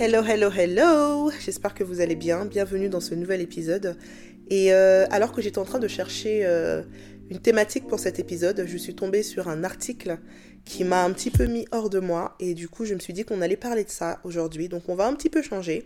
Hello, hello, hello J'espère que vous allez bien. Bienvenue dans ce nouvel épisode. Et euh, alors que j'étais en train de chercher euh, une thématique pour cet épisode, je suis tombée sur un article qui m'a un petit peu mis hors de moi. Et du coup, je me suis dit qu'on allait parler de ça aujourd'hui. Donc on va un petit peu changer.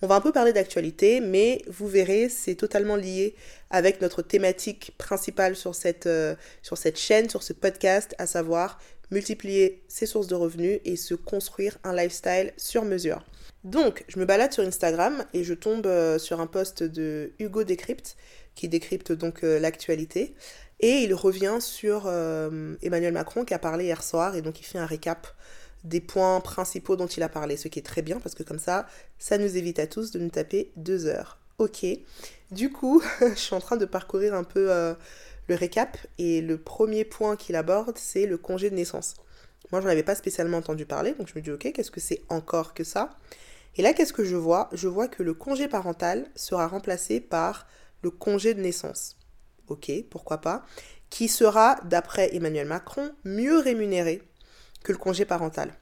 On va un peu parler d'actualité, mais vous verrez, c'est totalement lié avec notre thématique principale sur cette, euh, sur cette chaîne, sur ce podcast, à savoir multiplier ses sources de revenus et se construire un lifestyle sur mesure. Donc, je me balade sur Instagram et je tombe euh, sur un post de Hugo Décrypte, qui décrypte donc euh, l'actualité. Et il revient sur Emmanuel Macron qui a parlé hier soir et donc il fait un récap des points principaux dont il a parlé, ce qui est très bien parce que comme ça, ça nous évite à tous de nous taper deux heures. Ok. Du coup, je suis en train de parcourir un peu euh, le récap et le premier point qu'il aborde, c'est le congé de naissance. Moi, j'en avais pas spécialement entendu parler, donc je me dis ok, qu'est-ce que c'est encore que ça? Et là, qu'est-ce que je vois? Je vois que le congé parental sera remplacé par le congé de naissance. Ok, pourquoi pas? Qui sera, d'après Emmanuel Macron, mieux rémunéré que le congé parental.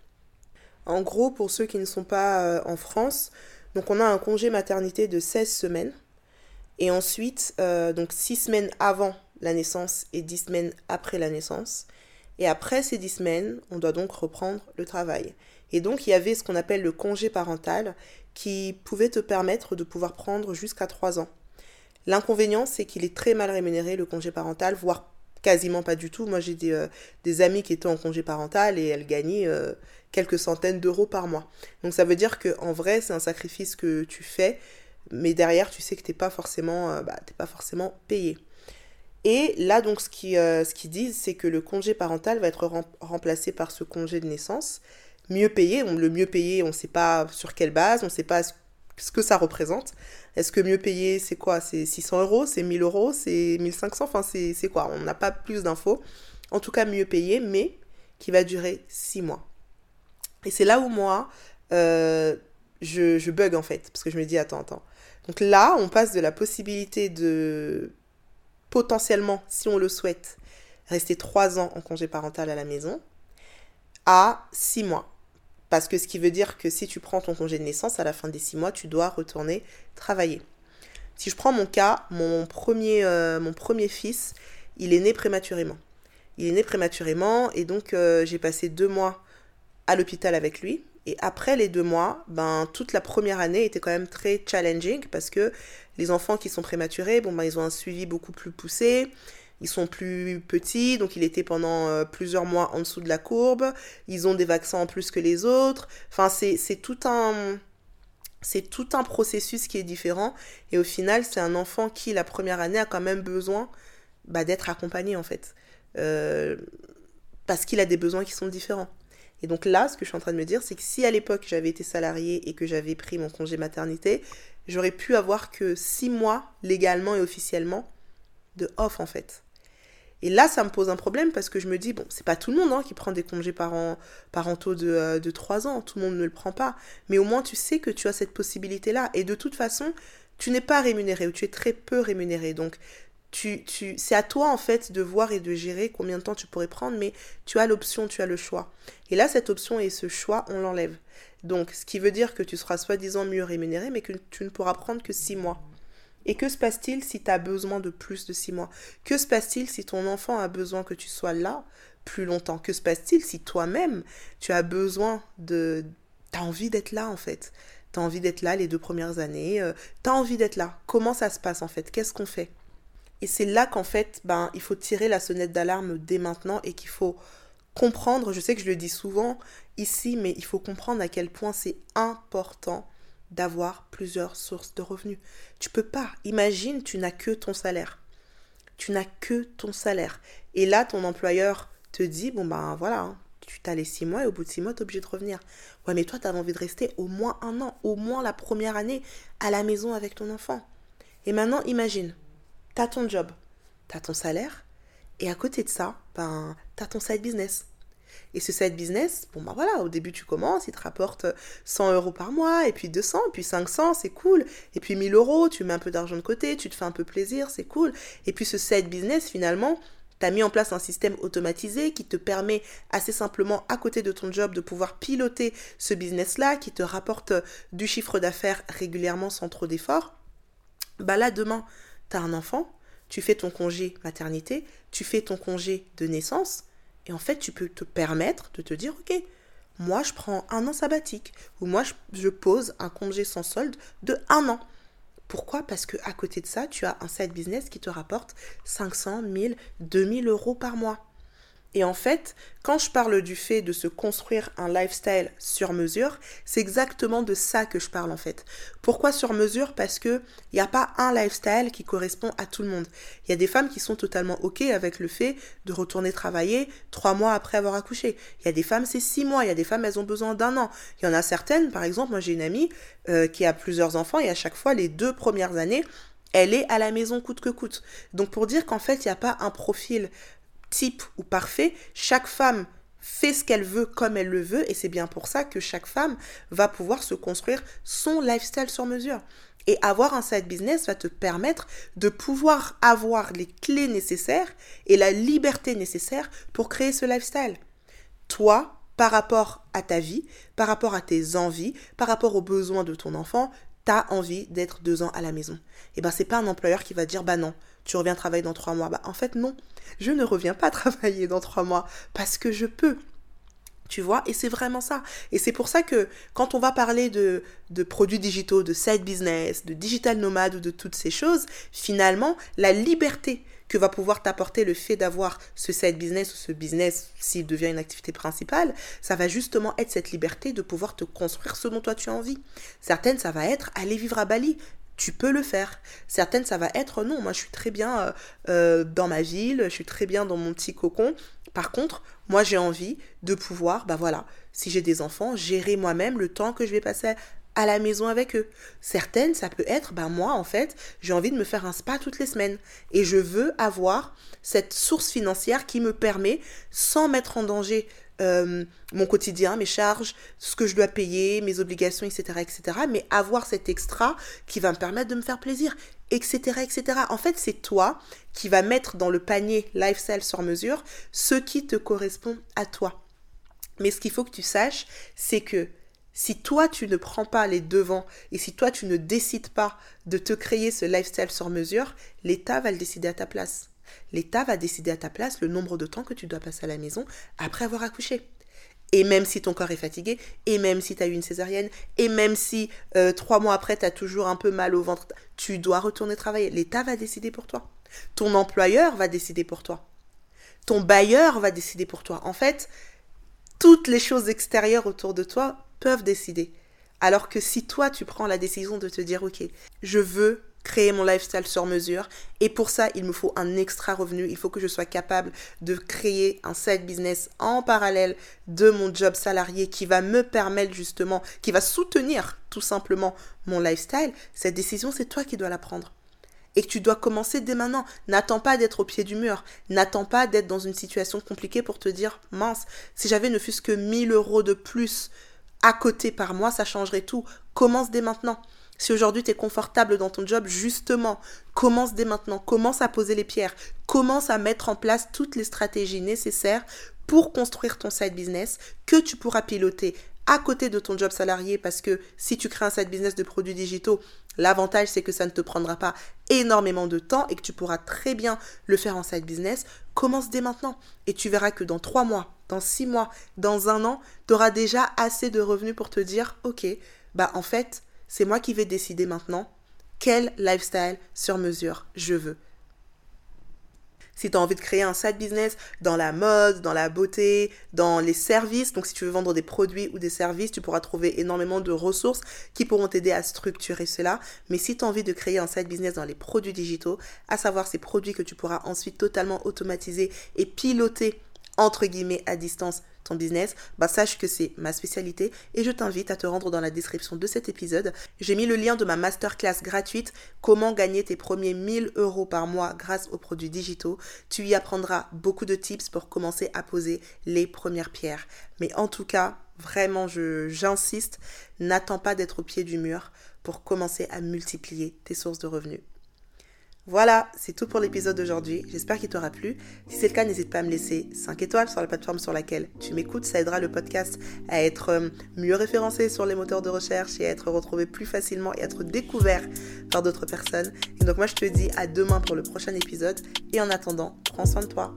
En gros, pour ceux qui ne sont pas euh, en France, donc on a un congé maternité de 16 semaines. Et ensuite, euh, donc 6 semaines avant la naissance et 10 semaines après la naissance. Et après ces 10 semaines, on doit donc reprendre le travail. Et donc il y avait ce qu'on appelle le congé parental qui pouvait te permettre de pouvoir prendre jusqu'à 3 ans. L'inconvénient, c'est qu'il est très mal rémunéré, le congé parental, voire quasiment pas du tout. Moi, j'ai des, euh, des amis qui étaient en congé parental et elles gagnaient euh, quelques centaines d'euros par mois. Donc ça veut dire qu'en vrai, c'est un sacrifice que tu fais, mais derrière, tu sais que tu n'es pas, forcément, euh, bah, pas forcément payé. Et là, donc, ce qu'ils ce qu'ils disent, c'est que le congé parental va être remplacé par ce congé de naissance, mieux payé. le mieux payé, on ne sait pas sur quelle base, on ne sait pas ce que ça représente. Est-ce que mieux payé, c'est quoi? C'est 600 euros? C'est 1000 euros? C'est 1500 Enfin, c'est quoi? On n'a pas plus d'infos. En tout cas, mieux payé, mais qui va durer 6 mois. Et c'est là où moi, euh, je, je bug en fait, parce que je me dis, attends, attends. Donc là, on passe de la possibilité de potentiellement, si on le souhaite, rester 3 ans en congé parental à la maison, à 6 mois. Parce que ce qui veut dire que si tu prends ton congé de naissance, à la fin des six mois, tu dois retourner travailler. Si je prends mon cas, mon premier, euh, mon premier fils, il est né prématurément. Il est né prématurément et donc euh, j'ai passé deux mois à l'hôpital avec lui. Et après les deux mois, ben, toute la première année était quand même très challenging parce que les enfants qui sont prématurés, bon, ben, ils ont un suivi beaucoup plus poussé ils sont plus petits, donc il était pendant euh, plusieurs mois en dessous de la courbe, ils ont des vaccins en plus que les autres, enfin c'est tout un... C'est tout un processus qui est différent et au final c'est un enfant qui la première année a quand même besoin bah, d'être accompagné en fait. Euh, parce qu'il a des besoins qui sont différents. Et donc là, ce que je suis en train de me dire, c'est que si à l'époque j'avais été salarié et que j'avais pris mon congé maternité, j'aurais pu avoir que six mois légalement et officiellement de off en fait. Et là, ça me pose un problème parce que je me dis, bon, c'est pas tout le monde hein, qui prend des congés parentaux de, euh, de 3 ans, tout le monde ne le prend pas. Mais au moins, tu sais que tu as cette possibilité-là. Et de toute façon, tu n'es pas rémunéré ou tu es très peu rémunéré. Donc, tu, tu, c'est à toi en fait de voir et de gérer combien de temps tu pourrais prendre, mais tu as l'option, tu as le choix. Et là, cette option et ce choix, on l'enlève. Donc, ce qui veut dire que tu seras soi-disant mieux rémunéré, mais que tu ne pourras prendre que 6 mois. Et que se passe-t-il si tu as besoin de plus de six mois? Que se passe-t-il si ton enfant a besoin que tu sois là plus longtemps? Que se passe-t-il si toi-même, tu as besoin de... Tu envie d'être là en fait? Tu as envie d'être là les deux premières années euh, Tu as envie d'être là. Comment ça se passe en fait? Qu'est-ce qu'on fait? Et c'est là qu'en fait, ben, il faut tirer la sonnette d'alarme dès maintenant et qu'il faut comprendre, je sais que je le dis souvent ici, mais il faut comprendre à quel point c'est important d'avoir plusieurs sources de revenus. Tu peux pas. Imagine, tu n'as que ton salaire. Tu n'as que ton salaire. Et là, ton employeur te dit, bon ben voilà, hein, tu t'as les six mois et au bout de six mois, tu es obligé de revenir. Ouais, mais toi, tu avais envie de rester au moins un an, au moins la première année à la maison avec ton enfant. Et maintenant, imagine, tu as ton job, tu as ton salaire, et à côté de ça, ben, tu as ton side business. Et ce side business, bon bah voilà, au début tu commences, il te rapporte 100 euros par mois, et puis 200, et puis 500, c'est cool. Et puis 1000 euros, tu mets un peu d'argent de côté, tu te fais un peu plaisir, c'est cool. Et puis ce side business, finalement, Tu as mis en place un système automatisé qui te permet assez simplement, à côté de ton job, de pouvoir piloter ce business-là, qui te rapporte du chiffre d'affaires régulièrement sans trop d'efforts. Bah là, demain, tu as un enfant, tu fais ton congé maternité, tu fais ton congé de naissance, et en fait, tu peux te permettre de te dire, ok, moi, je prends un an sabbatique, ou moi, je, pose un congé sans solde de un an. Pourquoi? Parce que à côté de ça, tu as un side business qui te rapporte 500, 1000, 2000 euros par mois. Et en fait, quand je parle du fait de se construire un lifestyle sur mesure, c'est exactement de ça que je parle en fait. Pourquoi sur mesure? Parce que il n'y a pas un lifestyle qui correspond à tout le monde. Il y a des femmes qui sont totalement ok avec le fait de retourner travailler trois mois après avoir accouché. Il y a des femmes c'est six mois. Il y a des femmes elles ont besoin d'un an. Il y en a certaines, par exemple, moi j'ai une amie euh, qui a plusieurs enfants et à chaque fois les deux premières années elle est à la maison coûte que coûte. Donc pour dire qu'en fait, il n'y a pas un profil type ou parfait, chaque femme fait ce qu'elle veut comme elle le veut et c'est bien pour ça que chaque femme va pouvoir se construire son lifestyle sur mesure. Et avoir un side business va te permettre de pouvoir avoir les clés nécessaires et la liberté nécessaire pour créer ce lifestyle. Toi, par rapport à ta vie, par rapport à tes envies, par rapport aux besoins de ton enfant, tu as envie d'être deux ans à la maison. Et ben c'est pas un employeur qui va dire bah non, tu reviens travailler dans trois mois. Bah, en fait, non. Je ne reviens pas travailler dans trois mois parce que je peux. Tu vois, et c'est vraiment ça. Et c'est pour ça que quand on va parler de, de produits digitaux, de side business, de digital nomade ou de toutes ces choses, finalement, la liberté que va pouvoir t'apporter le fait d'avoir ce side business ou ce business s'il devient une activité principale, ça va justement être cette liberté de pouvoir te construire ce dont toi tu as envie. Certaines, ça va être aller vivre à Bali tu peux le faire. Certaines, ça va être non, moi je suis très bien euh, euh, dans ma ville, je suis très bien dans mon petit cocon. Par contre, moi j'ai envie de pouvoir, bah voilà, si j'ai des enfants, gérer moi-même le temps que je vais passer à la maison avec eux. Certaines, ça peut être, bah moi en fait, j'ai envie de me faire un spa toutes les semaines. Et je veux avoir cette source financière qui me permet, sans mettre en danger euh, mon quotidien, mes charges, ce que je dois payer, mes obligations, etc., etc. Mais avoir cet extra qui va me permettre de me faire plaisir, etc., etc. En fait, c'est toi qui va mettre dans le panier lifestyle sur mesure ce qui te correspond à toi. Mais ce qu'il faut que tu saches, c'est que si toi tu ne prends pas les devants et si toi tu ne décides pas de te créer ce lifestyle sur mesure, l'État va le décider à ta place. L'État va décider à ta place le nombre de temps que tu dois passer à la maison après avoir accouché. Et même si ton corps est fatigué, et même si tu as eu une césarienne, et même si euh, trois mois après tu as toujours un peu mal au ventre, tu dois retourner travailler. L'État va décider pour toi. Ton employeur va décider pour toi. Ton bailleur va décider pour toi. En fait, toutes les choses extérieures autour de toi peuvent décider. Alors que si toi tu prends la décision de te dire ok, je veux créer mon lifestyle sur mesure. Et pour ça, il me faut un extra revenu. Il faut que je sois capable de créer un side business en parallèle de mon job salarié qui va me permettre justement, qui va soutenir tout simplement mon lifestyle. Cette décision, c'est toi qui dois la prendre. Et tu dois commencer dès maintenant. N'attends pas d'être au pied du mur. N'attends pas d'être dans une situation compliquée pour te dire, mince, si j'avais ne fût-ce que 1000 euros de plus à côté par mois, ça changerait tout. Commence dès maintenant. Si aujourd'hui tu es confortable dans ton job, justement, commence dès maintenant, commence à poser les pierres, commence à mettre en place toutes les stratégies nécessaires pour construire ton side business que tu pourras piloter à côté de ton job salarié. Parce que si tu crées un side business de produits digitaux, l'avantage c'est que ça ne te prendra pas énormément de temps et que tu pourras très bien le faire en side business. Commence dès maintenant et tu verras que dans trois mois, dans six mois, dans un an, tu auras déjà assez de revenus pour te dire ok, bah en fait, c'est moi qui vais décider maintenant quel lifestyle sur mesure je veux. Si tu as envie de créer un side business dans la mode, dans la beauté, dans les services, donc si tu veux vendre des produits ou des services, tu pourras trouver énormément de ressources qui pourront t'aider à structurer cela. Mais si tu as envie de créer un side business dans les produits digitaux, à savoir ces produits que tu pourras ensuite totalement automatiser et piloter entre guillemets à distance ton business, bah sache que c'est ma spécialité et je t'invite à te rendre dans la description de cet épisode. J'ai mis le lien de ma masterclass gratuite Comment gagner tes premiers 1000 euros par mois grâce aux produits digitaux. Tu y apprendras beaucoup de tips pour commencer à poser les premières pierres. Mais en tout cas, vraiment, j'insiste, n'attends pas d'être au pied du mur pour commencer à multiplier tes sources de revenus. Voilà, c'est tout pour l'épisode d'aujourd'hui. J'espère qu'il t'aura plu. Si c'est le cas, n'hésite pas à me laisser 5 étoiles sur la plateforme sur laquelle tu m'écoutes. Ça aidera le podcast à être euh, mieux référencé sur les moteurs de recherche et à être retrouvé plus facilement et à être découvert par d'autres personnes. Et donc moi, je te dis à demain pour le prochain épisode. Et en attendant, prends soin de toi.